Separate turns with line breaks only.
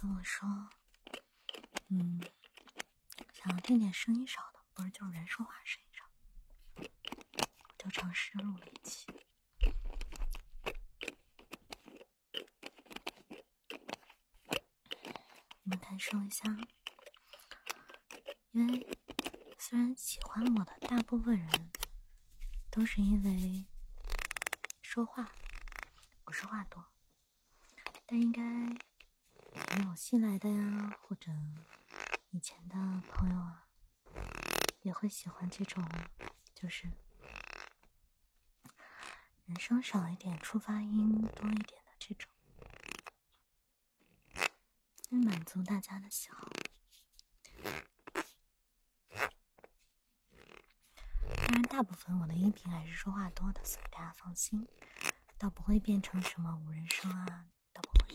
我说，嗯，想要听点声音少的，不是就是人说话声音少，就尝试录了一期。你们感受一下，因为虽然喜欢我的大部分人都是因为说话，我说话多，但应该也有新来的呀，或者以前的朋友啊，也会喜欢这种，就是人声少一点，出发音多一点的这种。满足大家的喜好，当然，大部分我的音频还是说话多的，所以大家放心，倒不会变成什么无人声啊倒不会